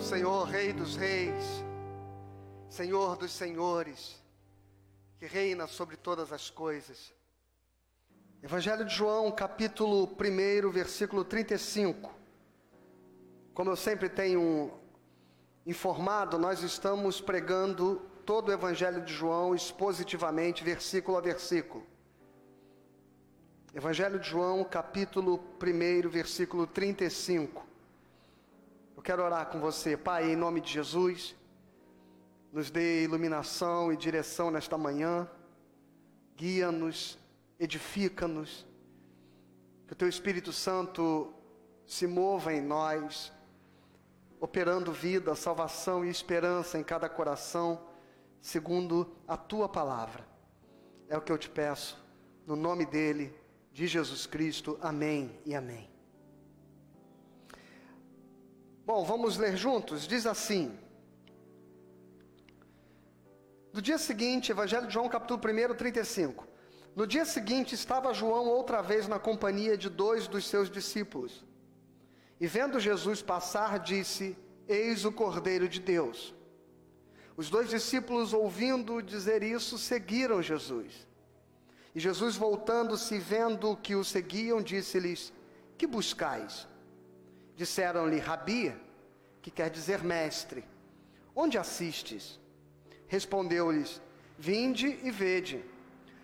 Ao Senhor, Rei dos Reis, Senhor dos Senhores, que reina sobre todas as coisas. Evangelho de João, capítulo 1, versículo 35. Como eu sempre tenho informado, nós estamos pregando todo o Evangelho de João expositivamente, versículo a versículo. Evangelho de João, capítulo 1, versículo 35. Eu quero orar com você, Pai, em nome de Jesus. Nos dê iluminação e direção nesta manhã. Guia-nos, edifica-nos. Que o Teu Espírito Santo se mova em nós, operando vida, salvação e esperança em cada coração, segundo a Tua palavra. É o que eu te peço, no nome dEle, de Jesus Cristo. Amém e amém. Bom, vamos ler juntos? Diz assim. No dia seguinte, Evangelho de João, capítulo 1, 35. No dia seguinte, estava João outra vez na companhia de dois dos seus discípulos. E vendo Jesus passar, disse: Eis o Cordeiro de Deus. Os dois discípulos, ouvindo dizer isso, seguiram Jesus. E Jesus, voltando-se, vendo que o seguiam, disse-lhes: Que buscais? Disseram-lhe, Rabi, que quer dizer mestre, onde assistes? Respondeu-lhes, Vinde e vede.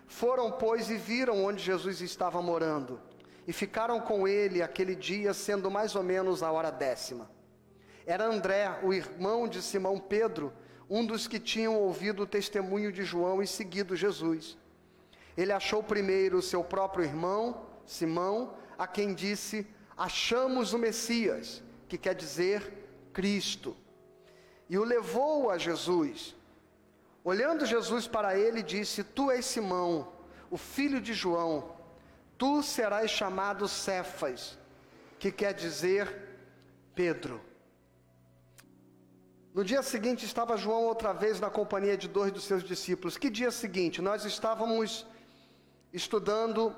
Foram, pois, e viram onde Jesus estava morando, e ficaram com ele aquele dia, sendo mais ou menos a hora décima. Era André, o irmão de Simão Pedro, um dos que tinham ouvido o testemunho de João e seguido Jesus. Ele achou primeiro seu próprio irmão, Simão, a quem disse: achamos o Messias, que quer dizer Cristo. E o levou a Jesus. Olhando Jesus para ele, disse: Tu és Simão, o filho de João, tu serás chamado Cefas, que quer dizer Pedro. No dia seguinte estava João outra vez na companhia de dois dos seus discípulos. Que dia seguinte? Nós estávamos estudando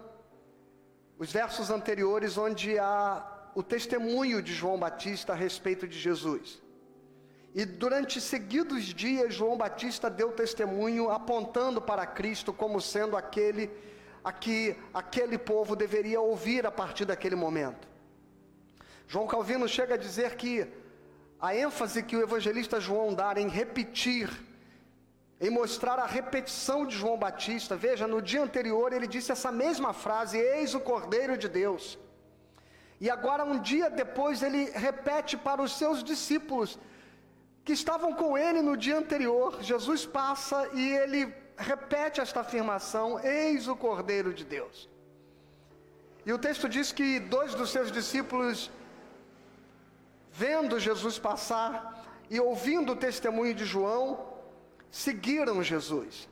os versos anteriores onde há o testemunho de João Batista a respeito de Jesus. E durante seguidos dias, João Batista deu testemunho apontando para Cristo como sendo aquele a que aquele povo deveria ouvir a partir daquele momento. João Calvino chega a dizer que a ênfase que o evangelista João dá em repetir em mostrar a repetição de João Batista. Veja, no dia anterior ele disse essa mesma frase: Eis o Cordeiro de Deus. E agora, um dia depois, ele repete para os seus discípulos que estavam com ele no dia anterior. Jesus passa e ele repete esta afirmação: Eis o Cordeiro de Deus. E o texto diz que dois dos seus discípulos, vendo Jesus passar e ouvindo o testemunho de João, seguiram Jesus.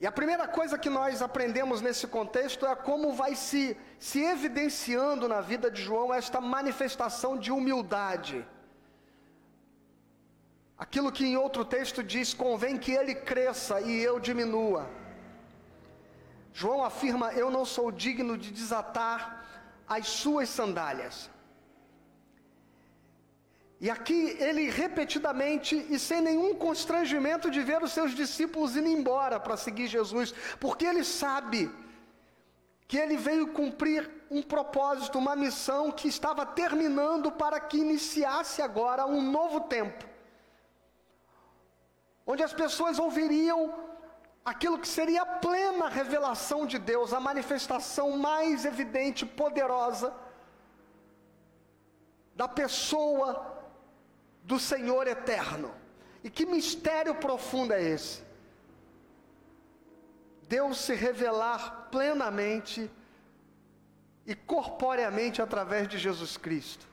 E a primeira coisa que nós aprendemos nesse contexto é como vai se, se evidenciando na vida de João esta manifestação de humildade. Aquilo que em outro texto diz: convém que ele cresça e eu diminua. João afirma: Eu não sou digno de desatar as suas sandálias. E aqui ele repetidamente e sem nenhum constrangimento de ver os seus discípulos indo embora para seguir Jesus, porque ele sabe que ele veio cumprir um propósito, uma missão que estava terminando para que iniciasse agora um novo tempo, onde as pessoas ouviriam aquilo que seria a plena revelação de Deus, a manifestação mais evidente, poderosa da pessoa do Senhor eterno. E que mistério profundo é esse? Deus se revelar plenamente e corporeamente através de Jesus Cristo.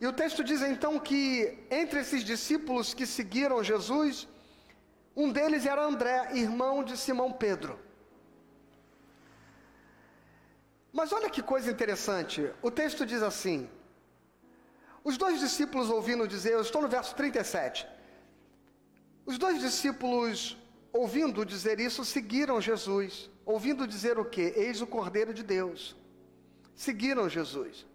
E o texto diz então que entre esses discípulos que seguiram Jesus, um deles era André, irmão de Simão Pedro. Mas olha que coisa interessante, o texto diz assim: os dois discípulos ouvindo dizer, eu estou no verso 37. Os dois discípulos, ouvindo dizer isso, seguiram Jesus, ouvindo dizer o que? Eis o Cordeiro de Deus. seguiram Jesus.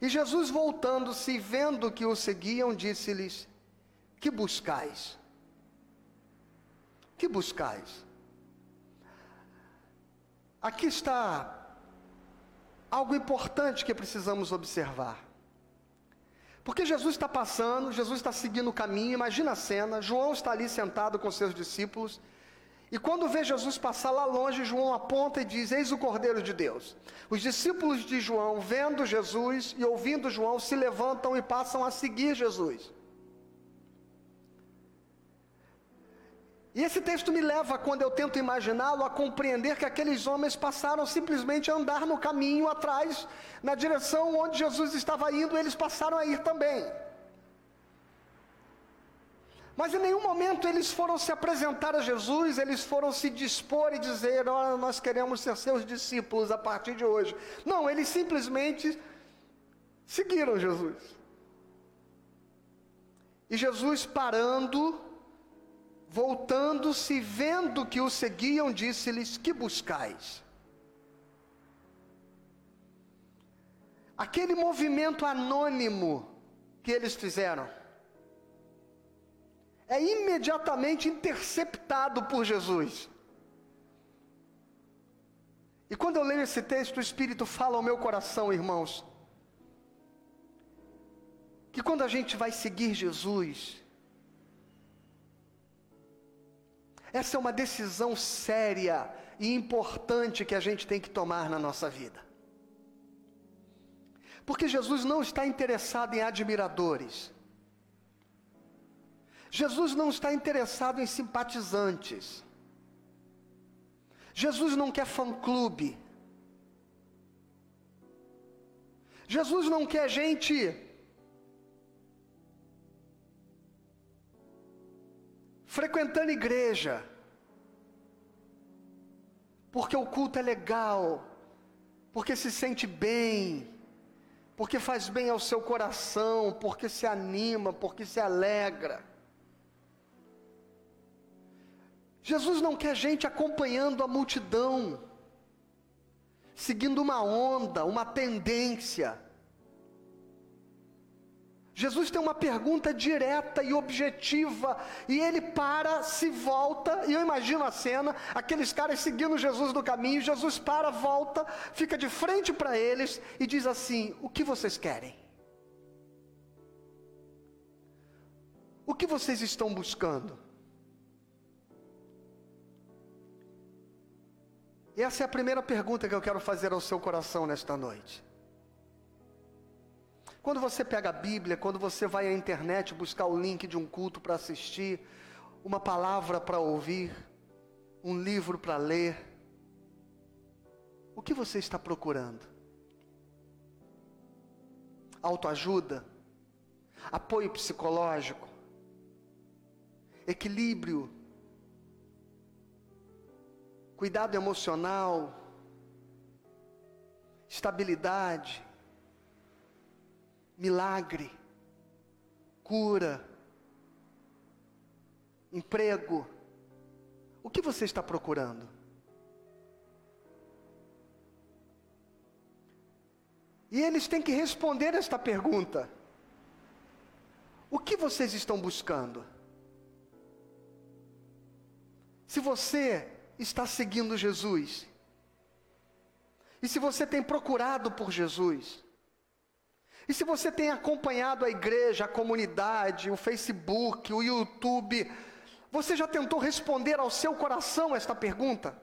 E Jesus, voltando-se e vendo que o seguiam, disse-lhes: Que buscais? Que buscais? Aqui está algo importante que precisamos observar. Porque Jesus está passando, Jesus está seguindo o caminho, imagina a cena, João está ali sentado com seus discípulos, e quando vê Jesus passar lá longe, João aponta e diz: Eis o Cordeiro de Deus. Os discípulos de João, vendo Jesus e ouvindo João, se levantam e passam a seguir Jesus. E esse texto me leva, quando eu tento imaginá-lo, a compreender que aqueles homens passaram simplesmente a andar no caminho atrás, na direção onde Jesus estava indo, eles passaram a ir também. Mas em nenhum momento eles foram se apresentar a Jesus, eles foram se dispor e dizer: Olha, nós queremos ser seus discípulos a partir de hoje. Não, eles simplesmente seguiram Jesus. E Jesus parando, voltando-se, vendo que o seguiam, disse-lhes: Que buscais? Aquele movimento anônimo que eles fizeram é imediatamente interceptado por Jesus. E quando eu leio esse texto, o Espírito fala ao meu coração, irmãos, que quando a gente vai seguir Jesus, essa é uma decisão séria e importante que a gente tem que tomar na nossa vida. Porque Jesus não está interessado em admiradores. Jesus não está interessado em simpatizantes. Jesus não quer fã-clube. Jesus não quer gente frequentando igreja, porque o culto é legal, porque se sente bem, porque faz bem ao seu coração, porque se anima, porque se alegra. Jesus não quer gente acompanhando a multidão, seguindo uma onda, uma tendência. Jesus tem uma pergunta direta e objetiva, e ele para, se volta, e eu imagino a cena, aqueles caras seguindo Jesus no caminho, Jesus para, volta, fica de frente para eles e diz assim: O que vocês querem? O que vocês estão buscando? Essa é a primeira pergunta que eu quero fazer ao seu coração nesta noite. Quando você pega a Bíblia, quando você vai à internet buscar o link de um culto para assistir, uma palavra para ouvir, um livro para ler, o que você está procurando? Autoajuda? Apoio psicológico? Equilíbrio cuidado emocional, estabilidade, milagre, cura, emprego. O que você está procurando? E eles têm que responder esta pergunta: O que vocês estão buscando? Se você está seguindo Jesus, e se você tem procurado por Jesus, e se você tem acompanhado a igreja, a comunidade, o Facebook, o YouTube, você já tentou responder ao seu coração esta pergunta?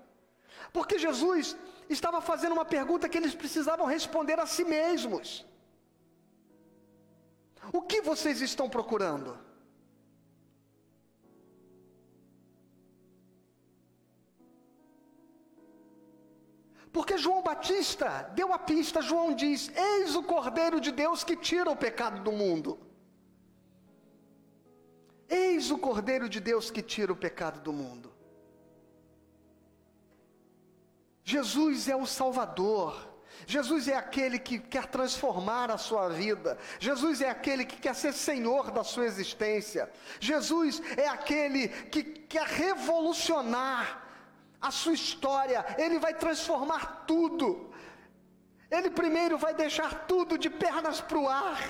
Porque Jesus estava fazendo uma pergunta que eles precisavam responder a si mesmos. O que vocês estão procurando? Porque João Batista deu a pista, João diz: Eis o Cordeiro de Deus que tira o pecado do mundo. Eis o Cordeiro de Deus que tira o pecado do mundo. Jesus é o Salvador. Jesus é aquele que quer transformar a sua vida. Jesus é aquele que quer ser senhor da sua existência. Jesus é aquele que quer revolucionar a sua história, Ele vai transformar tudo. Ele primeiro vai deixar tudo de pernas para o ar.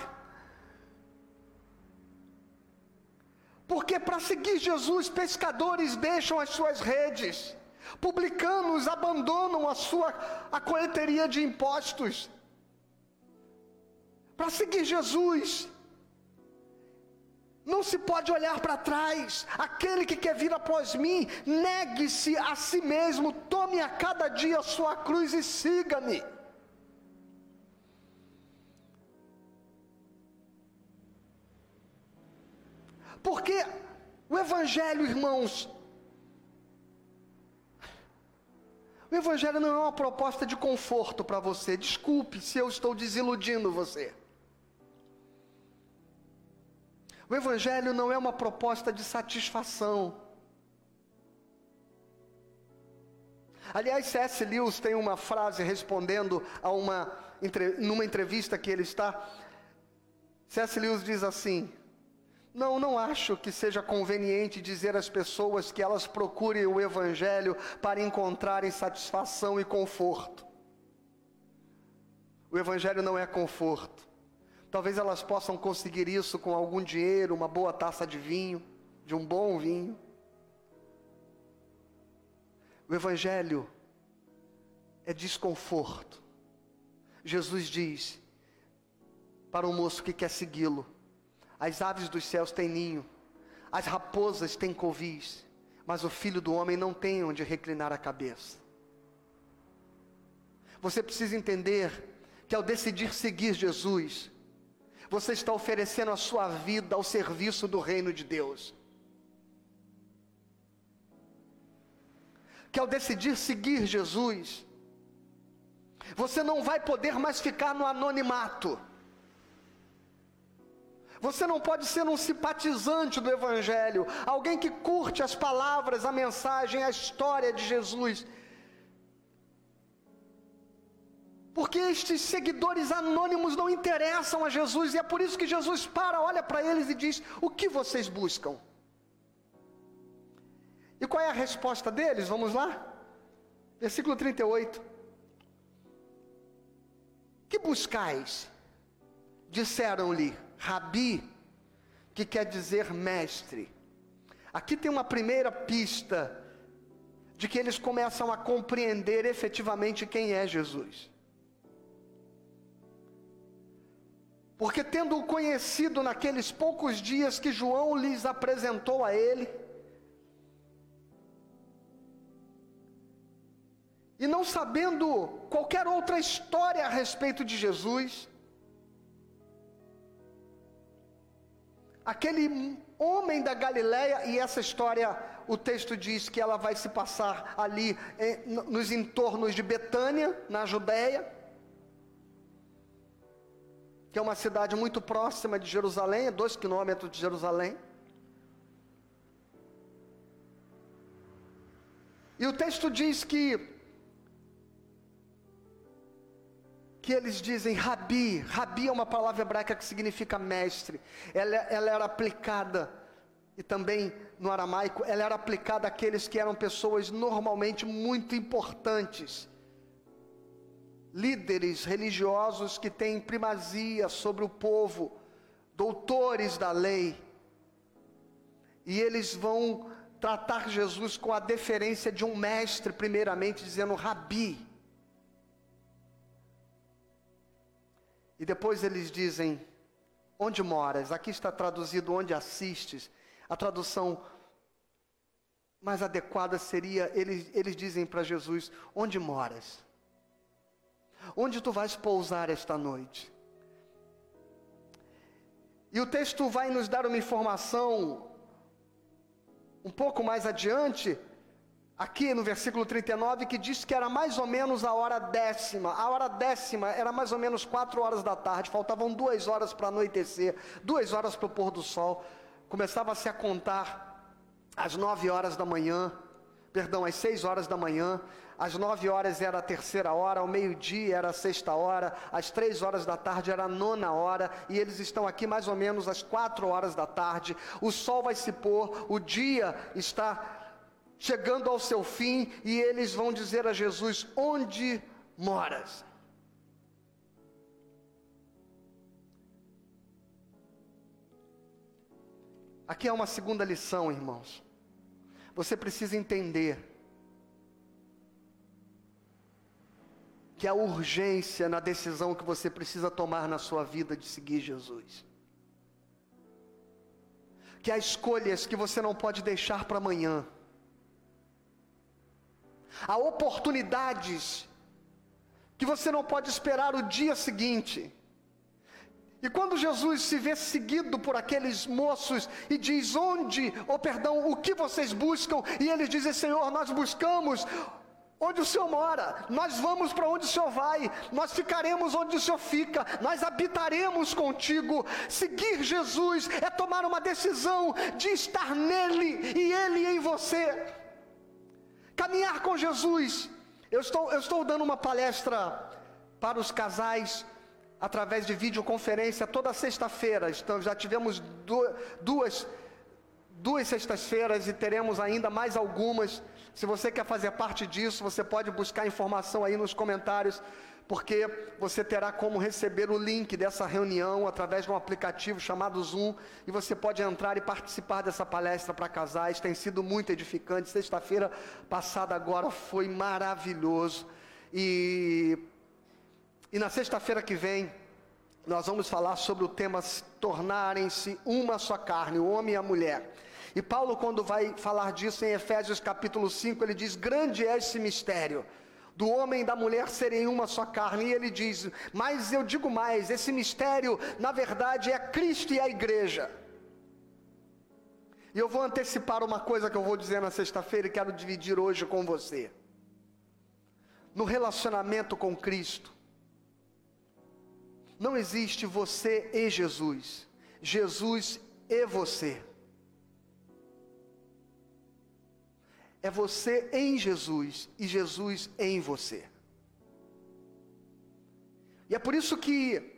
Porque para seguir Jesus, pescadores deixam as suas redes, publicanos abandonam a sua a colheiteria de impostos. Para seguir Jesus, não se pode olhar para trás. Aquele que quer vir após mim, negue-se a si mesmo, tome a cada dia a sua cruz e siga-me. Porque o Evangelho, irmãos, o Evangelho não é uma proposta de conforto para você. Desculpe se eu estou desiludindo você. O Evangelho não é uma proposta de satisfação. Aliás, C.S. Lewis tem uma frase respondendo a uma numa entrevista que ele está. C.S. Lewis diz assim: Não, não acho que seja conveniente dizer às pessoas que elas procurem o Evangelho para encontrarem satisfação e conforto. O Evangelho não é conforto. Talvez elas possam conseguir isso com algum dinheiro, uma boa taça de vinho, de um bom vinho. O Evangelho é desconforto. Jesus diz para o moço que quer segui-lo: as aves dos céus têm ninho, as raposas têm covis, mas o filho do homem não tem onde reclinar a cabeça. Você precisa entender que ao decidir seguir Jesus, você está oferecendo a sua vida ao serviço do reino de Deus. Que ao decidir seguir Jesus, você não vai poder mais ficar no anonimato. Você não pode ser um simpatizante do Evangelho, alguém que curte as palavras, a mensagem, a história de Jesus Porque estes seguidores anônimos não interessam a Jesus, e é por isso que Jesus para, olha para eles e diz: O que vocês buscam? E qual é a resposta deles? Vamos lá? Versículo 38. Que buscais? Disseram-lhe, Rabi, que quer dizer mestre. Aqui tem uma primeira pista de que eles começam a compreender efetivamente quem é Jesus. Porque tendo conhecido naqueles poucos dias que João lhes apresentou a ele, e não sabendo qualquer outra história a respeito de Jesus, aquele homem da Galileia, e essa história, o texto diz que ela vai se passar ali nos entornos de Betânia, na Judéia que é uma cidade muito próxima de Jerusalém, é dois quilômetros de Jerusalém. E o texto diz que que eles dizem rabi, rabi é uma palavra hebraica que significa mestre. Ela, ela era aplicada e também no aramaico, ela era aplicada àqueles que eram pessoas normalmente muito importantes líderes religiosos que têm primazia sobre o povo, doutores da lei, e eles vão tratar Jesus com a deferência de um mestre, primeiramente dizendo rabi. E depois eles dizem: Onde moras? Aqui está traduzido onde assistes. A tradução mais adequada seria: eles, eles dizem para Jesus: Onde moras? Onde tu vais pousar esta noite? E o texto vai nos dar uma informação um pouco mais adiante, aqui no versículo 39, que diz que era mais ou menos a hora décima. A hora décima era mais ou menos quatro horas da tarde, faltavam duas horas para anoitecer, duas horas para o pôr do sol. Começava-se a contar às nove horas da manhã, perdão, às seis horas da manhã, às nove horas era a terceira hora, ao meio-dia era a sexta hora, às três horas da tarde era a nona hora, e eles estão aqui mais ou menos às quatro horas da tarde. O sol vai se pôr, o dia está chegando ao seu fim, e eles vão dizer a Jesus: Onde moras? Aqui é uma segunda lição, irmãos. Você precisa entender que a urgência na decisão que você precisa tomar na sua vida de seguir Jesus. Que há escolhas que você não pode deixar para amanhã. Há oportunidades que você não pode esperar o dia seguinte. E quando Jesus se vê seguido por aqueles moços e diz: Onde, ou oh, perdão, o que vocês buscam? E eles dizem: Senhor, nós buscamos onde o Senhor mora, nós vamos para onde o Senhor vai, nós ficaremos onde o Senhor fica, nós habitaremos contigo. Seguir Jesus é tomar uma decisão de estar nele e ele em você. Caminhar com Jesus. Eu estou, eu estou dando uma palestra para os casais através de videoconferência toda sexta-feira. Então, já tivemos duas, duas, duas sextas-feiras e teremos ainda mais algumas. Se você quer fazer parte disso, você pode buscar informação aí nos comentários, porque você terá como receber o link dessa reunião através de um aplicativo chamado Zoom e você pode entrar e participar dessa palestra para casais. Tem sido muito edificante. Sexta-feira passada agora foi maravilhoso. E e na sexta-feira que vem, nós vamos falar sobre o tema tornarem-se uma só carne, o homem e a mulher. E Paulo, quando vai falar disso em Efésios capítulo 5, ele diz: Grande é esse mistério do homem e da mulher serem uma só carne. E ele diz: Mas eu digo mais: esse mistério, na verdade, é Cristo e a igreja. E eu vou antecipar uma coisa que eu vou dizer na sexta-feira e quero dividir hoje com você. No relacionamento com Cristo, não existe você e Jesus. Jesus e você. É você em Jesus e Jesus em você. E é por isso que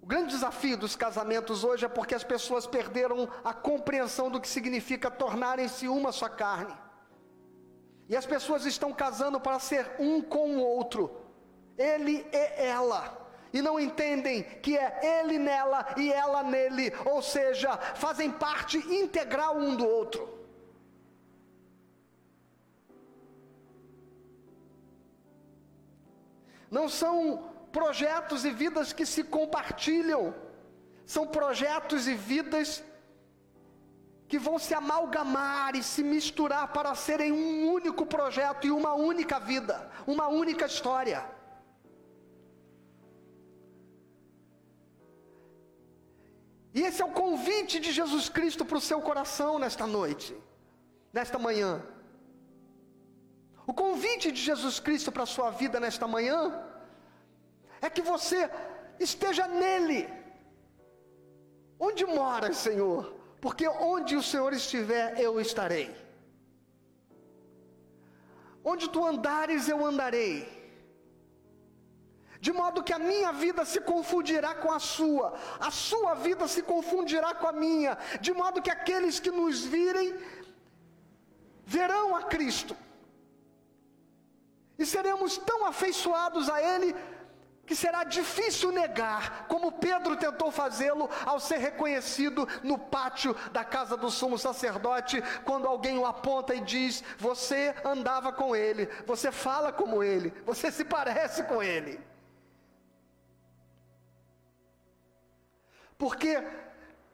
o grande desafio dos casamentos hoje é porque as pessoas perderam a compreensão do que significa tornarem-se uma só carne. E as pessoas estão casando para ser um com o outro ele e ela. E não entendem que é ele nela e ela nele, ou seja, fazem parte integral um do outro. Não são projetos e vidas que se compartilham, são projetos e vidas que vão se amalgamar e se misturar para serem um único projeto e uma única vida, uma única história. E esse é o convite de Jesus Cristo para o seu coração nesta noite, nesta manhã. O convite de Jesus Cristo para a sua vida nesta manhã é que você esteja nele. Onde mora, Senhor? Porque onde o Senhor estiver, eu estarei. Onde tu andares, eu andarei de modo que a minha vida se confundirá com a sua, a sua vida se confundirá com a minha, de modo que aqueles que nos virem verão a Cristo, e seremos tão afeiçoados a Ele que será difícil negar, como Pedro tentou fazê-lo ao ser reconhecido no pátio da casa do sumo sacerdote, quando alguém o aponta e diz: Você andava com ele, você fala como ele, você se parece com ele. Porque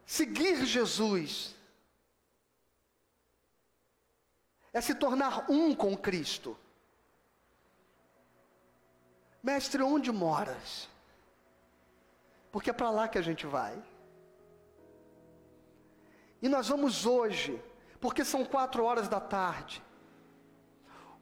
seguir Jesus é se tornar um com Cristo. Mestre, onde moras? Porque é para lá que a gente vai. E nós vamos hoje, porque são quatro horas da tarde.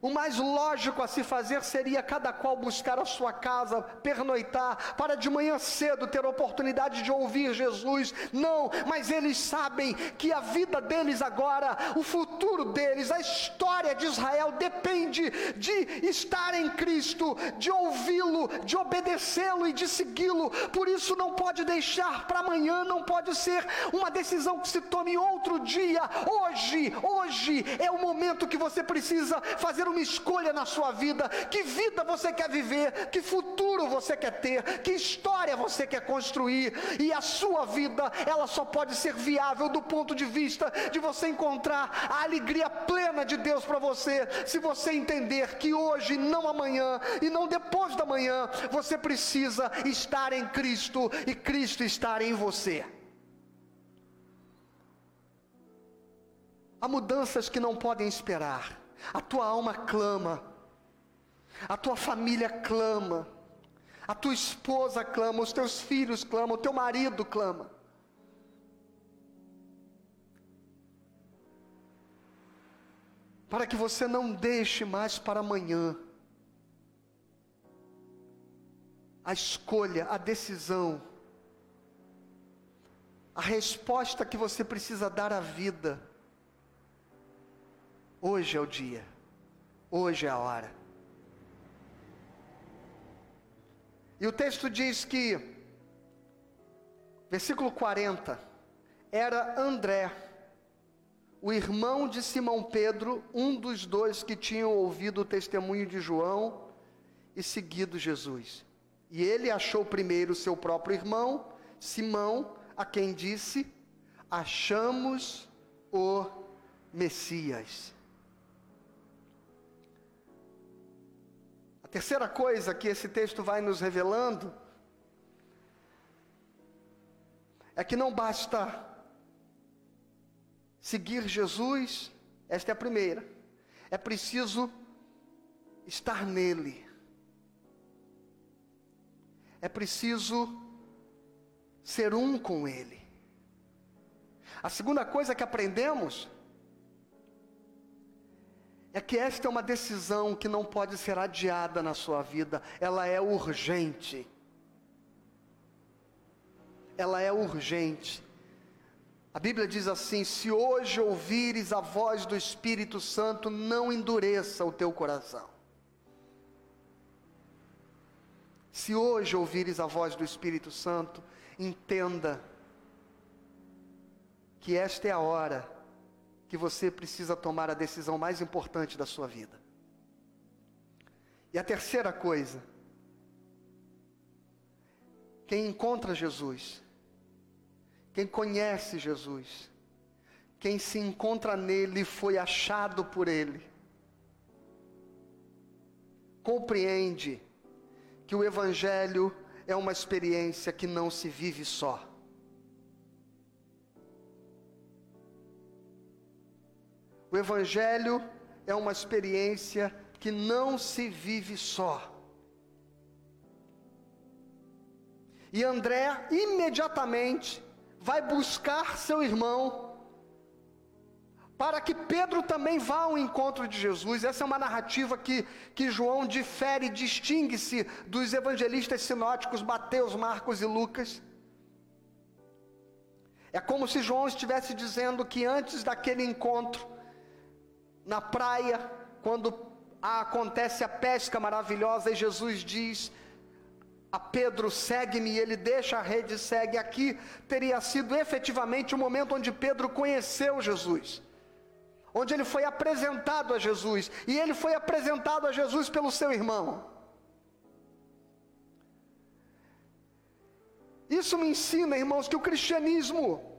O mais lógico a se fazer seria cada qual buscar a sua casa, pernoitar, para de manhã cedo ter oportunidade de ouvir Jesus. Não, mas eles sabem que a vida deles agora, o futuro deles, a história de Israel depende de estar em Cristo, de ouvi-lo, de obedecê-lo e de segui-lo. Por isso não pode deixar para amanhã, não pode ser uma decisão que se tome outro dia. Hoje, hoje é o momento que você precisa fazer uma escolha na sua vida. Que vida você quer viver? Que futuro você quer ter, que história você quer construir, e a sua vida, ela só pode ser viável do ponto de vista de você encontrar a alegria plena de Deus para você, se você entender que hoje, não amanhã e não depois da manhã, você precisa estar em Cristo e Cristo estar em você. Há mudanças que não podem esperar. A tua alma clama, a tua família clama, a tua esposa clama, os teus filhos clamam, o teu marido clama. Para que você não deixe mais para amanhã a escolha, a decisão, a resposta que você precisa dar à vida Hoje é o dia. Hoje é a hora. E o texto diz que, versículo 40, era André, o irmão de Simão Pedro, um dos dois que tinham ouvido o testemunho de João e seguido Jesus. E ele achou primeiro seu próprio irmão, Simão, a quem disse: Achamos o Messias. Terceira coisa que esse texto vai nos revelando é que não basta seguir Jesus, esta é a primeira, é preciso estar nele, é preciso ser um com ele. A segunda coisa que aprendemos é que esta é uma decisão que não pode ser adiada na sua vida, ela é urgente. Ela é urgente. A Bíblia diz assim: se hoje ouvires a voz do Espírito Santo, não endureça o teu coração. Se hoje ouvires a voz do Espírito Santo, entenda que esta é a hora que você precisa tomar a decisão mais importante da sua vida. E a terceira coisa, quem encontra Jesus, quem conhece Jesus, quem se encontra nele foi achado por ele, compreende que o Evangelho é uma experiência que não se vive só. O Evangelho é uma experiência que não se vive só. E André imediatamente vai buscar seu irmão, para que Pedro também vá ao encontro de Jesus. Essa é uma narrativa que, que João difere, distingue-se dos evangelistas sinóticos Mateus, Marcos e Lucas. É como se João estivesse dizendo que antes daquele encontro, na praia, quando acontece a pesca maravilhosa e Jesus diz a Pedro: segue-me, e ele deixa a rede e segue. Aqui teria sido efetivamente o momento onde Pedro conheceu Jesus, onde ele foi apresentado a Jesus, e ele foi apresentado a Jesus pelo seu irmão. Isso me ensina, irmãos, que o cristianismo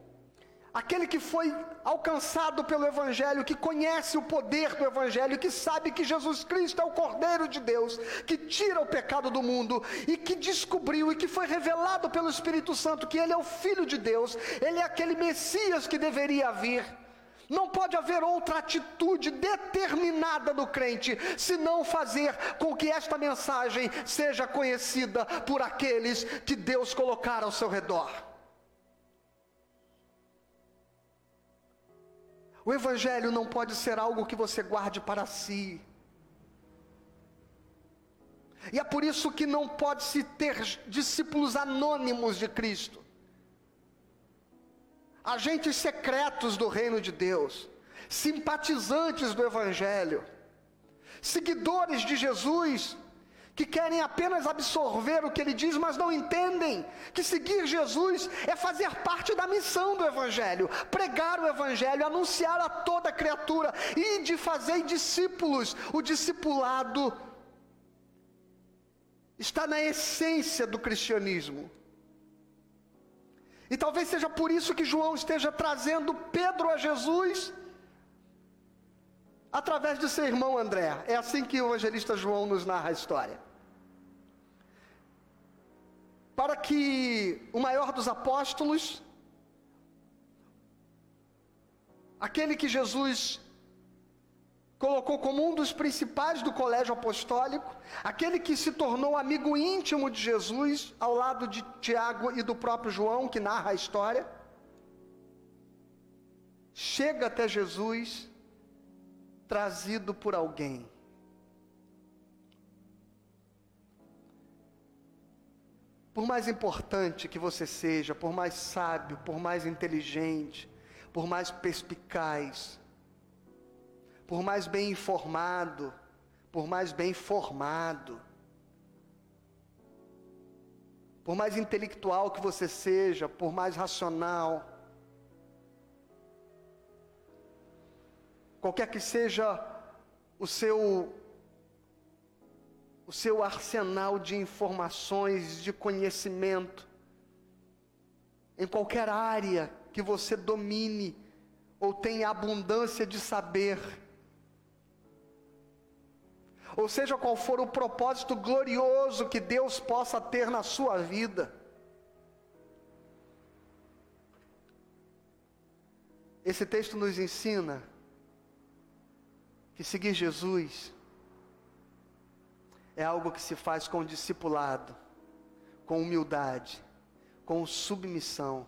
Aquele que foi alcançado pelo Evangelho, que conhece o poder do Evangelho, que sabe que Jesus Cristo é o Cordeiro de Deus, que tira o pecado do mundo e que descobriu e que foi revelado pelo Espírito Santo que Ele é o Filho de Deus, Ele é aquele Messias que deveria vir. Não pode haver outra atitude determinada do crente, senão fazer com que esta mensagem seja conhecida por aqueles que Deus colocar ao seu redor. O Evangelho não pode ser algo que você guarde para si. E é por isso que não pode se ter discípulos anônimos de Cristo, agentes secretos do reino de Deus, simpatizantes do Evangelho, seguidores de Jesus, que querem apenas absorver o que ele diz, mas não entendem que seguir Jesus é fazer parte da missão do Evangelho, pregar o Evangelho, anunciar a toda criatura e de fazer discípulos. O discipulado está na essência do cristianismo. E talvez seja por isso que João esteja trazendo Pedro a Jesus através de seu irmão André. É assim que o evangelista João nos narra a história. Para que o maior dos apóstolos, aquele que Jesus colocou como um dos principais do colégio apostólico, aquele que se tornou amigo íntimo de Jesus, ao lado de Tiago e do próprio João, que narra a história, chega até Jesus trazido por alguém. Por mais importante que você seja, por mais sábio, por mais inteligente, por mais perspicaz, por mais bem informado, por mais bem formado, por mais intelectual que você seja, por mais racional, qualquer que seja o seu o seu arsenal de informações, de conhecimento, em qualquer área que você domine ou tenha abundância de saber, ou seja qual for o propósito glorioso que Deus possa ter na sua vida. Esse texto nos ensina que seguir Jesus é algo que se faz com discipulado, com humildade, com submissão,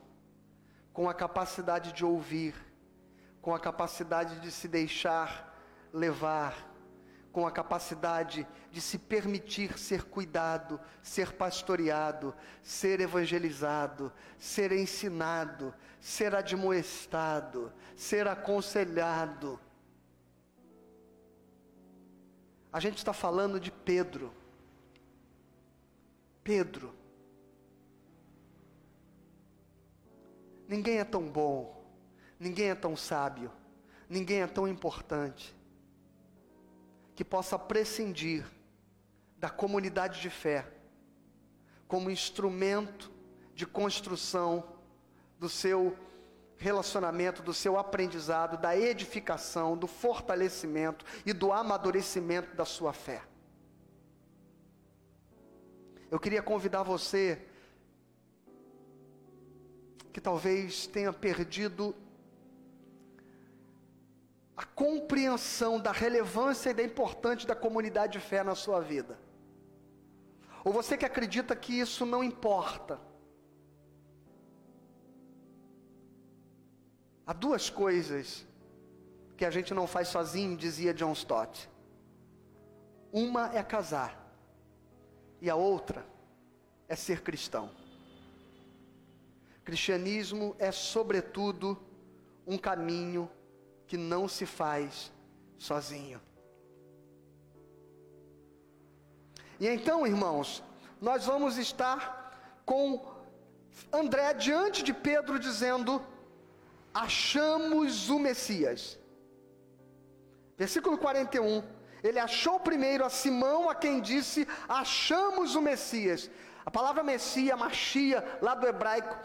com a capacidade de ouvir, com a capacidade de se deixar levar com a capacidade de se permitir ser cuidado, ser pastoreado, ser evangelizado, ser ensinado, ser admoestado, ser aconselhado. A gente está falando de Pedro. Pedro. Ninguém é tão bom, ninguém é tão sábio, ninguém é tão importante que possa prescindir da comunidade de fé como instrumento de construção do seu relacionamento, do seu aprendizado, da edificação, do fortalecimento e do amadurecimento da sua fé. Eu queria convidar você que talvez tenha perdido a compreensão da relevância e da importância da comunidade de fé na sua vida. Ou você que acredita que isso não importa. Há duas coisas que a gente não faz sozinho, dizia John Stott. Uma é casar, e a outra é ser cristão. Cristianismo é, sobretudo, um caminho que não se faz sozinho. E então, irmãos, nós vamos estar com André diante de Pedro dizendo: Achamos o Messias. Versículo 41. Ele achou primeiro a Simão, a quem disse: Achamos o Messias. A palavra Messias, Machia, lá do hebraico,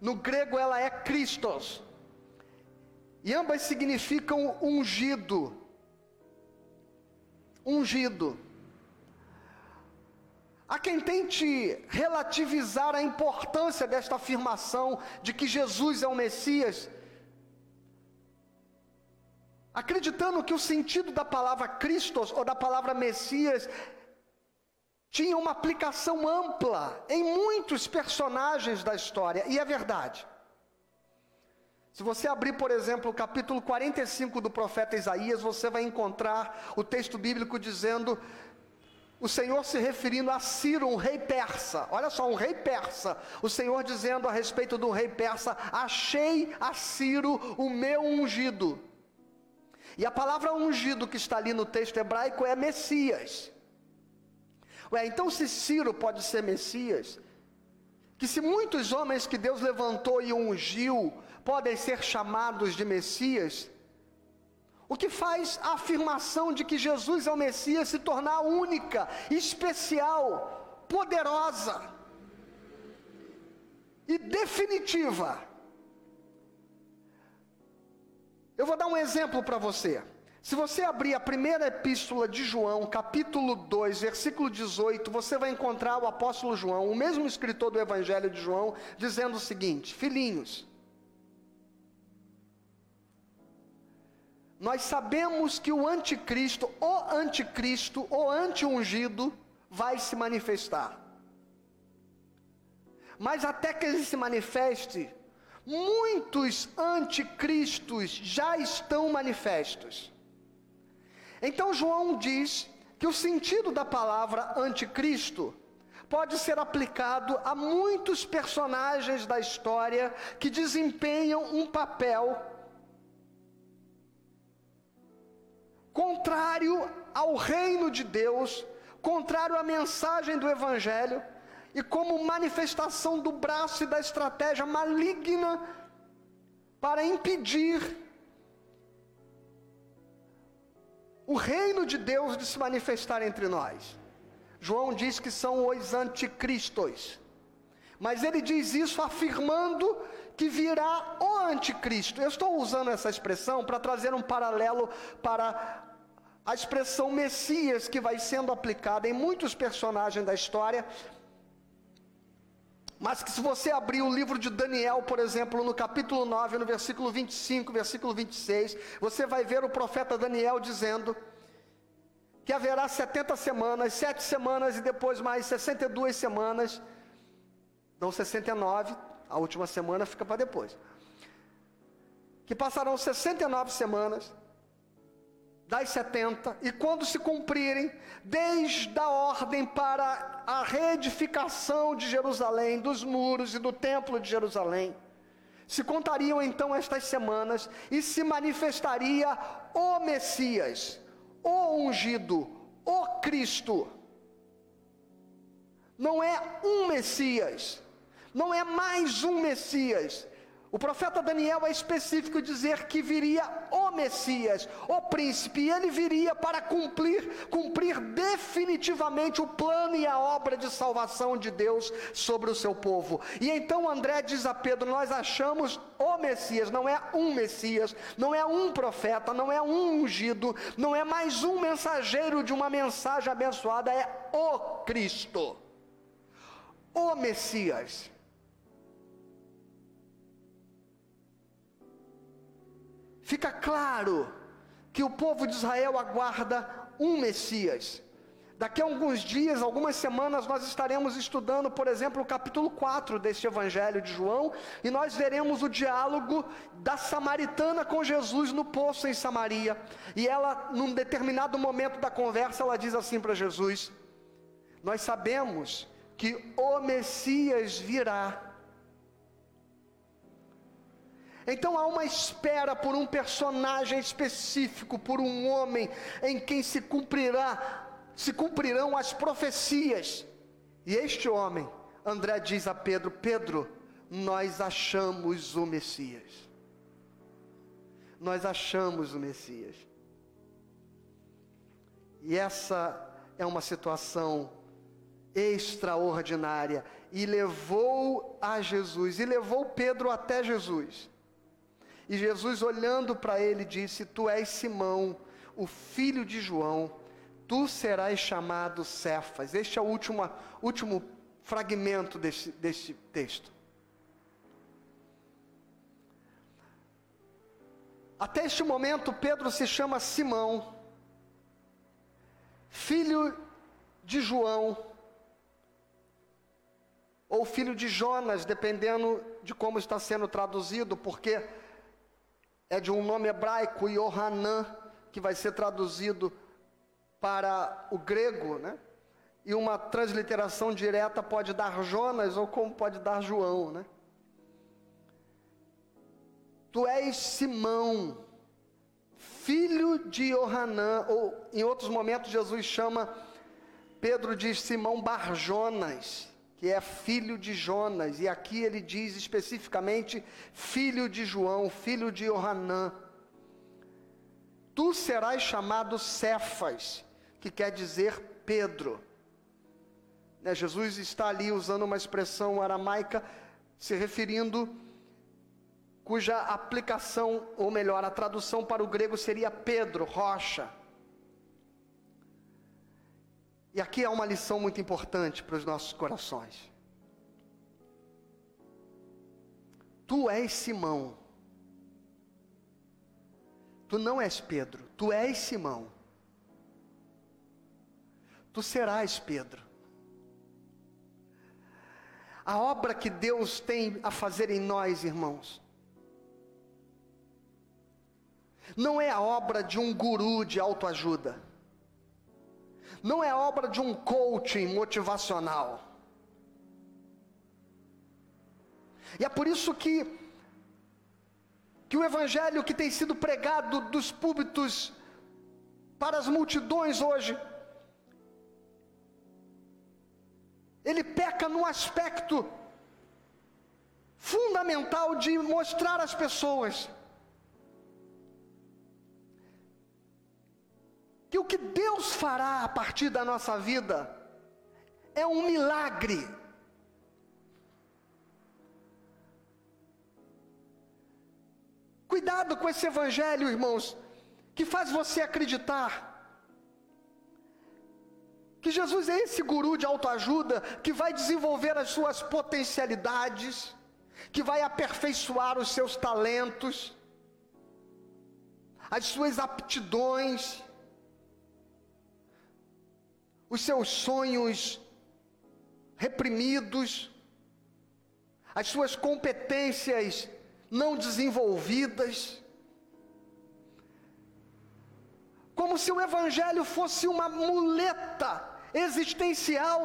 no grego ela é Christos. E ambas significam ungido. Ungido. Há quem tente relativizar a importância desta afirmação de que Jesus é o Messias, acreditando que o sentido da palavra Christos ou da palavra Messias tinha uma aplicação ampla em muitos personagens da história, e é verdade. Se você abrir, por exemplo, o capítulo 45 do profeta Isaías, você vai encontrar o texto bíblico dizendo o Senhor se referindo a Ciro, um rei persa. Olha só, um rei persa. O Senhor dizendo a respeito do rei persa: Achei a Ciro o meu ungido. E a palavra ungido que está ali no texto hebraico é Messias. Ué, então se Ciro pode ser Messias, que se muitos homens que Deus levantou e ungiu podem ser chamados de Messias, o que faz a afirmação de que Jesus é o Messias se tornar única, especial, poderosa e definitiva. Eu vou dar um exemplo para você. Se você abrir a primeira epístola de João, capítulo 2, versículo 18, você vai encontrar o apóstolo João, o mesmo escritor do Evangelho de João, dizendo o seguinte: Filhinhos, nós sabemos que o anticristo, o anticristo, o anti-ungido, vai se manifestar. Mas até que ele se manifeste, muitos anticristos já estão manifestos. Então João diz que o sentido da palavra anticristo pode ser aplicado a muitos personagens da história que desempenham um papel contrário ao reino de Deus, contrário à mensagem do evangelho e como manifestação do braço e da estratégia maligna para impedir o reino de Deus de se manifestar entre nós. João diz que são os anticristos. Mas ele diz isso afirmando que virá o anticristo. Eu estou usando essa expressão para trazer um paralelo para a expressão Messias que vai sendo aplicada em muitos personagens da história. Mas que se você abrir o livro de Daniel, por exemplo, no capítulo 9, no versículo 25, versículo 26, você vai ver o profeta Daniel dizendo que haverá 70 semanas, 7 semanas e depois mais 62 semanas, não 69, a última semana fica para depois. Que passarão 69 semanas, das 70, e quando se cumprirem, desde a ordem para a reedificação de Jerusalém, dos muros e do templo de Jerusalém, se contariam então estas semanas e se manifestaria o Messias, o ungido, o Cristo. Não é um Messias, não é mais um Messias, o profeta Daniel é específico dizer que viria o Messias, o príncipe, e ele viria para cumprir, cumprir definitivamente o plano e a obra de salvação de Deus sobre o seu povo. E então André diz a Pedro: Nós achamos o Messias, não é um Messias, não é um profeta, não é um ungido, não é mais um mensageiro de uma mensagem abençoada, é o Cristo, o Messias. Fica claro que o povo de Israel aguarda um Messias. Daqui a alguns dias, algumas semanas, nós estaremos estudando, por exemplo, o capítulo 4 deste Evangelho de João, e nós veremos o diálogo da samaritana com Jesus no poço em Samaria. E ela, num determinado momento da conversa, ela diz assim para Jesus: Nós sabemos que o Messias virá então há uma espera por um personagem específico, por um homem em quem se cumprirá, se cumprirão as profecias. E este homem, André diz a Pedro: Pedro, nós achamos o Messias. Nós achamos o Messias. E essa é uma situação extraordinária e levou a Jesus e levou Pedro até Jesus. E Jesus, olhando para ele, disse: Tu és Simão, o filho de João, tu serás chamado Cefas. Este é o último, último fragmento deste, deste texto. Até este momento, Pedro se chama Simão, filho de João, ou filho de Jonas, dependendo de como está sendo traduzido, porque é de um nome hebraico, Yohanan, que vai ser traduzido para o grego, né? E uma transliteração direta pode dar Jonas ou como pode dar João, né? Tu és Simão, filho de Yohanan, ou em outros momentos Jesus chama, Pedro diz Simão Barjonas que é filho de Jonas, e aqui ele diz especificamente filho de João, filho de Johanã. Tu serás chamado Cefas, que quer dizer Pedro. Né, Jesus está ali usando uma expressão aramaica, se referindo, cuja aplicação, ou melhor, a tradução para o grego seria Pedro, rocha. E aqui há uma lição muito importante para os nossos corações. Tu és Simão. Tu não és Pedro, tu és Simão. Tu serás Pedro. A obra que Deus tem a fazer em nós, irmãos, não é a obra de um guru de autoajuda, não é obra de um coaching motivacional. E é por isso que, que o evangelho que tem sido pregado dos púlpitos para as multidões hoje, ele peca no aspecto fundamental de mostrar às pessoas que o que Deus fará a partir da nossa vida é um milagre. Cuidado com esse evangelho, irmãos, que faz você acreditar que Jesus é esse guru de autoajuda que vai desenvolver as suas potencialidades, que vai aperfeiçoar os seus talentos, as suas aptidões, os seus sonhos reprimidos, as suas competências não desenvolvidas. Como se o Evangelho fosse uma muleta existencial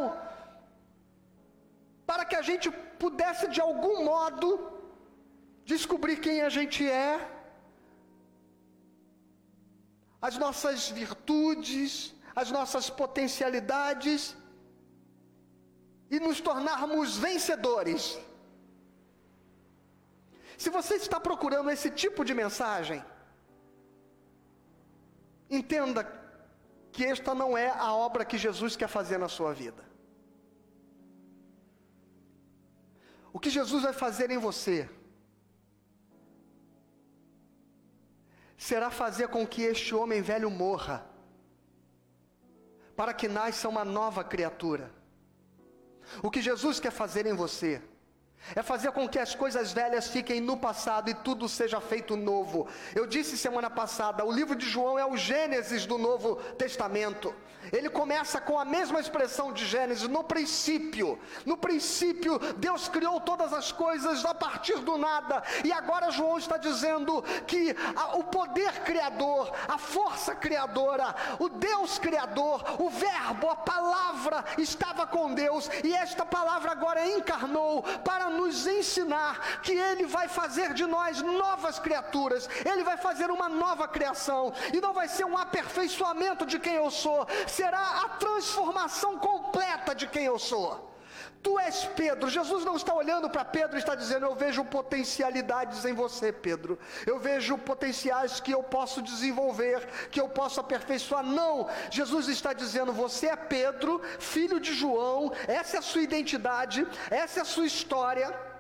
para que a gente pudesse de algum modo descobrir quem a gente é, as nossas virtudes, as nossas potencialidades e nos tornarmos vencedores. Se você está procurando esse tipo de mensagem, entenda que esta não é a obra que Jesus quer fazer na sua vida. O que Jesus vai fazer em você será fazer com que este homem velho morra, para que nasça uma nova criatura. O que Jesus quer fazer em você é fazer com que as coisas velhas fiquem no passado e tudo seja feito novo. Eu disse semana passada, o livro de João é o Gênesis do Novo Testamento. Ele começa com a mesma expressão de Gênesis, no princípio. No princípio, Deus criou todas as coisas a partir do nada. E agora João está dizendo que a, o poder criador, a força criadora, o Deus criador, o Verbo, a palavra estava com Deus. E esta palavra agora encarnou para nos ensinar que Ele vai fazer de nós novas criaturas, Ele vai fazer uma nova criação, e não vai ser um aperfeiçoamento de quem eu sou, será a transformação completa de quem eu sou. Tu és Pedro. Jesus não está olhando para Pedro e está dizendo: Eu vejo potencialidades em você, Pedro. Eu vejo potenciais que eu posso desenvolver, que eu posso aperfeiçoar. Não. Jesus está dizendo: Você é Pedro, filho de João. Essa é a sua identidade, essa é a sua história.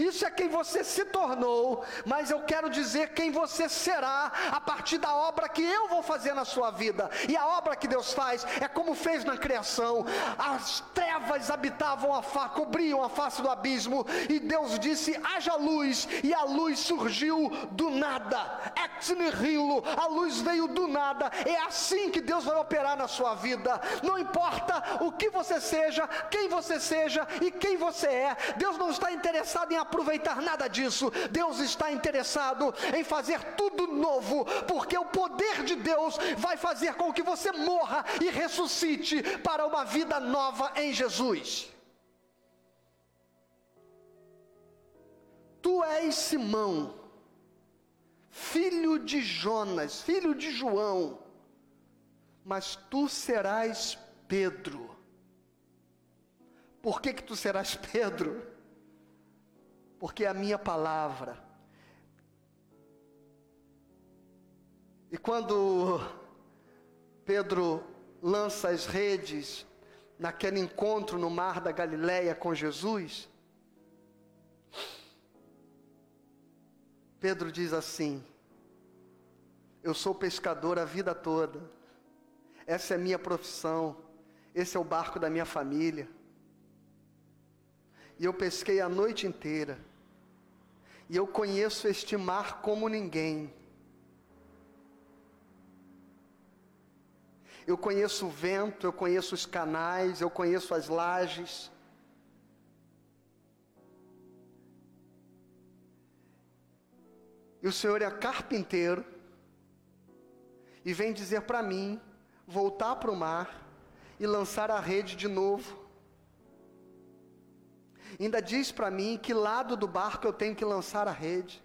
Isso é quem você se tornou, mas eu quero dizer quem você será a partir da obra que eu vou fazer na sua vida. E a obra que Deus faz é como fez na criação. As trevas habitavam a face, cobriam a face do abismo, e Deus disse: haja luz, e a luz surgiu do nada. Ex nihilo, a luz veio do nada. É assim que Deus vai operar na sua vida. Não importa o que você seja, quem você seja e quem você é. Deus não está interessado em aproveitar nada disso. Deus está interessado em fazer tudo novo, porque o poder de Deus vai fazer com que você morra e ressuscite para uma vida nova em Jesus. Tu és Simão, filho de Jonas, filho de João, mas tu serás Pedro. Por que que tu serás Pedro? Porque a minha palavra. E quando Pedro lança as redes, naquele encontro no mar da Galileia com Jesus, Pedro diz assim: Eu sou pescador a vida toda, essa é a minha profissão, esse é o barco da minha família. E eu pesquei a noite inteira, e eu conheço este mar como ninguém. Eu conheço o vento, eu conheço os canais, eu conheço as lajes. E o Senhor é carpinteiro e vem dizer para mim voltar para o mar e lançar a rede de novo. Ainda diz para mim que lado do barco eu tenho que lançar a rede.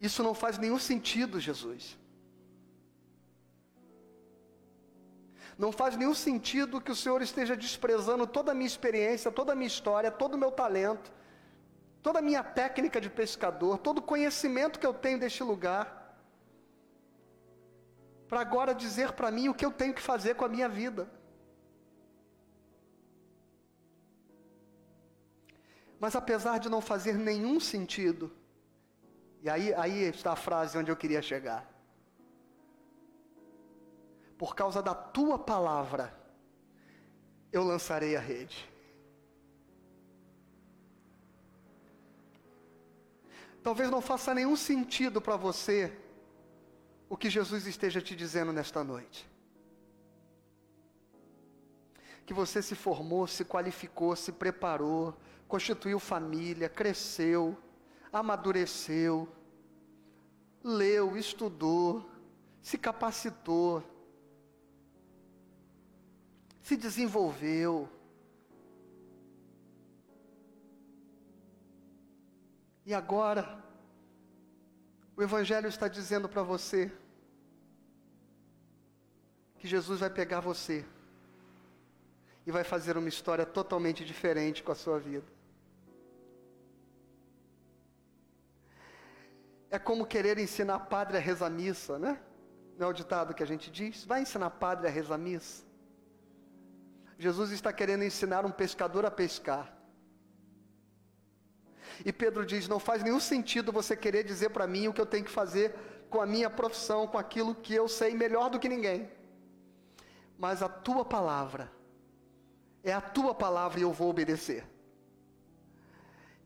Isso não faz nenhum sentido, Jesus. Não faz nenhum sentido que o Senhor esteja desprezando toda a minha experiência, toda a minha história, todo o meu talento, toda a minha técnica de pescador, todo o conhecimento que eu tenho deste lugar, para agora dizer para mim o que eu tenho que fazer com a minha vida. Mas apesar de não fazer nenhum sentido, e aí, aí está a frase onde eu queria chegar. Por causa da tua palavra, eu lançarei a rede. Talvez não faça nenhum sentido para você o que Jesus esteja te dizendo nesta noite. Que você se formou, se qualificou, se preparou, constituiu família, cresceu, amadureceu, leu, estudou, se capacitou, se desenvolveu. E agora, o Evangelho está dizendo para você que Jesus vai pegar você e vai fazer uma história totalmente diferente com a sua vida. É como querer ensinar padre a rezar missa, né? Não é o ditado que a gente diz? Vai ensinar padre a rezar missa. Jesus está querendo ensinar um pescador a pescar. E Pedro diz: Não faz nenhum sentido você querer dizer para mim o que eu tenho que fazer com a minha profissão, com aquilo que eu sei melhor do que ninguém. Mas a tua palavra, é a tua palavra e eu vou obedecer.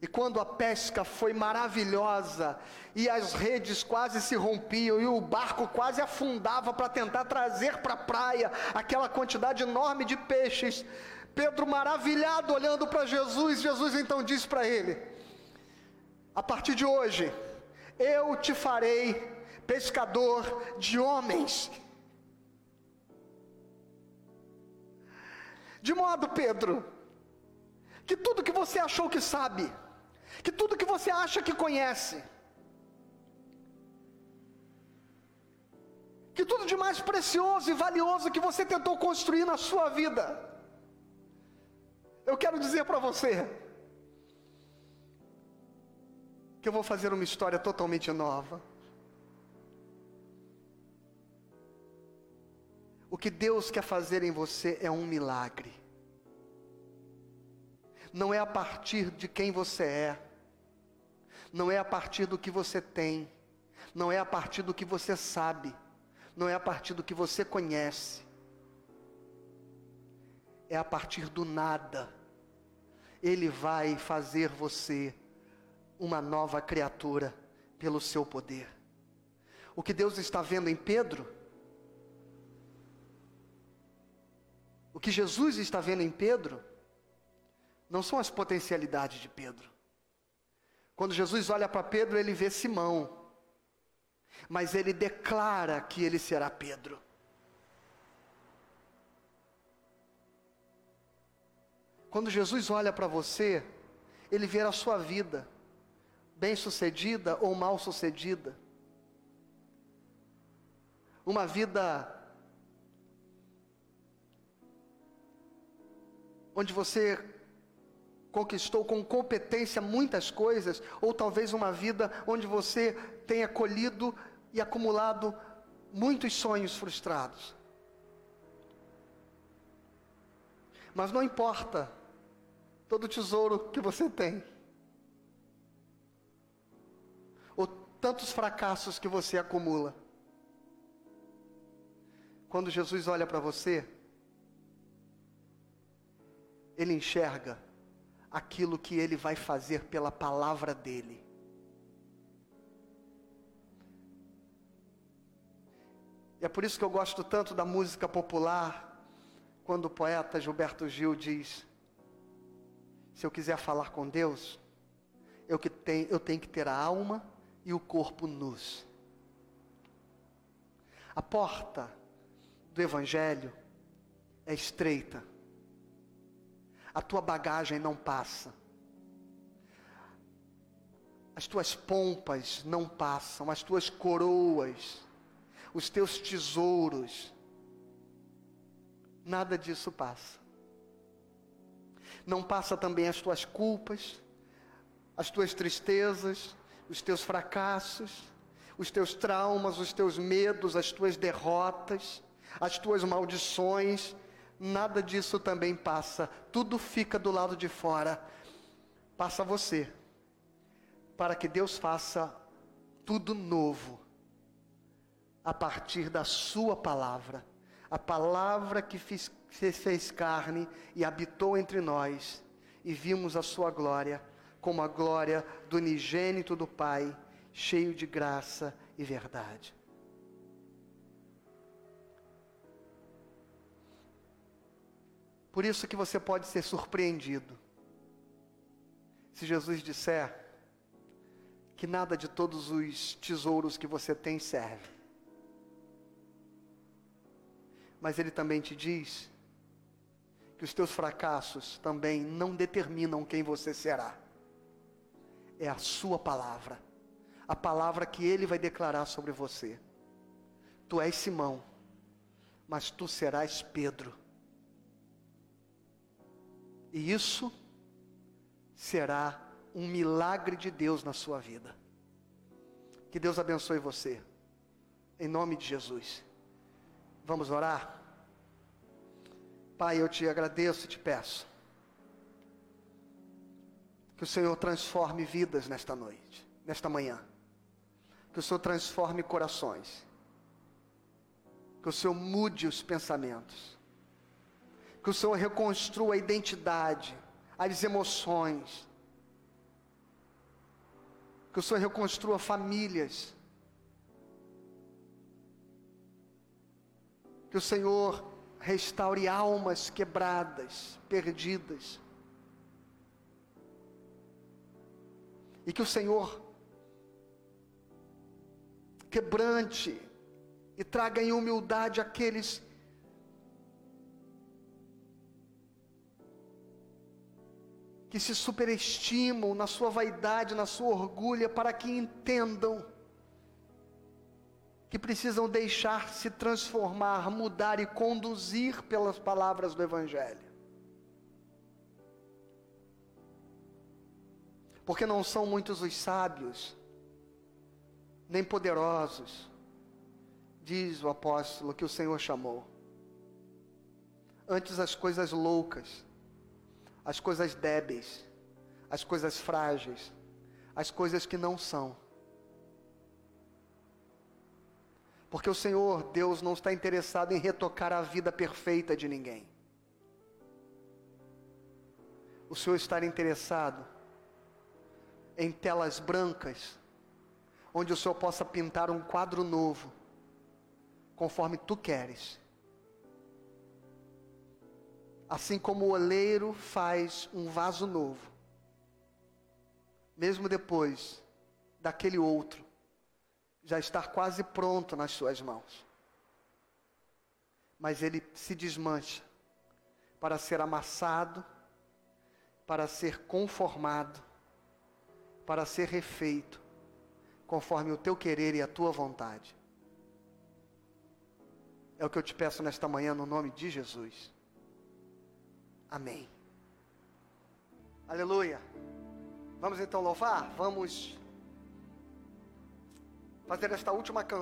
E quando a pesca foi maravilhosa e as redes quase se rompiam e o barco quase afundava para tentar trazer para a praia aquela quantidade enorme de peixes, Pedro maravilhado olhando para Jesus, Jesus então disse para ele: A partir de hoje, eu te farei pescador de homens. De modo, Pedro, que tudo que você achou que sabe, que tudo que você acha que conhece, que tudo de mais precioso e valioso que você tentou construir na sua vida, eu quero dizer para você, que eu vou fazer uma história totalmente nova. O que Deus quer fazer em você é um milagre. Não é a partir de quem você é, não é a partir do que você tem, não é a partir do que você sabe, não é a partir do que você conhece, é a partir do nada. Ele vai fazer você uma nova criatura pelo seu poder. O que Deus está vendo em Pedro, o que Jesus está vendo em Pedro, não são as potencialidades de Pedro. Quando Jesus olha para Pedro, ele vê Simão, mas ele declara que ele será Pedro. Quando Jesus olha para você, ele vê a sua vida, bem-sucedida ou mal-sucedida. Uma vida onde você conquistou com competência muitas coisas, ou talvez uma vida onde você tenha colhido e acumulado muitos sonhos frustrados. Mas não importa todo o tesouro que você tem, tantos fracassos que você acumula. Quando Jesus olha para você, ele enxerga aquilo que ele vai fazer pela palavra dele. E é por isso que eu gosto tanto da música popular, quando o poeta Gilberto Gil diz: Se eu quiser falar com Deus, eu, que tenho, eu tenho que ter a alma e o corpo nus. A porta do Evangelho é estreita, a tua bagagem não passa, as tuas pompas não passam, as tuas coroas os teus tesouros. Nada disso passa. Não passa também as tuas culpas, as tuas tristezas, os teus fracassos, os teus traumas, os teus medos, as tuas derrotas, as tuas maldições. Nada disso também passa. Tudo fica do lado de fora. Passa você. Para que Deus faça tudo novo a partir da Sua palavra, a palavra que se fez carne e habitou entre nós, e vimos a Sua glória, como a glória do unigênito do Pai, cheio de graça e verdade. Por isso que você pode ser surpreendido. Se Jesus disser que nada de todos os tesouros que você tem serve. Mas ele também te diz que os teus fracassos também não determinam quem você será. É a sua palavra, a palavra que ele vai declarar sobre você. Tu és Simão, mas tu serás Pedro. E isso será um milagre de Deus na sua vida. Que Deus abençoe você. Em nome de Jesus. Vamos orar? Pai, eu te agradeço e te peço que o Senhor transforme vidas nesta noite, nesta manhã. Que o Senhor transforme corações. Que o Senhor mude os pensamentos. Que o Senhor reconstrua a identidade, as emoções. Que o Senhor reconstrua famílias. Que o Senhor restaure almas quebradas, perdidas. E que o Senhor quebrante e traga em humildade aqueles que se superestimam na sua vaidade, na sua orgulho, para que entendam que precisam deixar se transformar, mudar e conduzir pelas palavras do Evangelho. Porque não são muitos os sábios, nem poderosos, diz o apóstolo que o Senhor chamou. Antes as coisas loucas, as coisas débeis, as coisas frágeis, as coisas que não são Porque o Senhor, Deus, não está interessado em retocar a vida perfeita de ninguém. O Senhor está interessado em telas brancas, onde o Senhor possa pintar um quadro novo, conforme tu queres. Assim como o oleiro faz um vaso novo, mesmo depois daquele outro já estar quase pronto nas suas mãos. Mas ele se desmancha para ser amassado, para ser conformado, para ser refeito, conforme o teu querer e a tua vontade. É o que eu te peço nesta manhã, no nome de Jesus. Amém. Aleluia. Vamos então louvar? Vamos fazer esta última canção.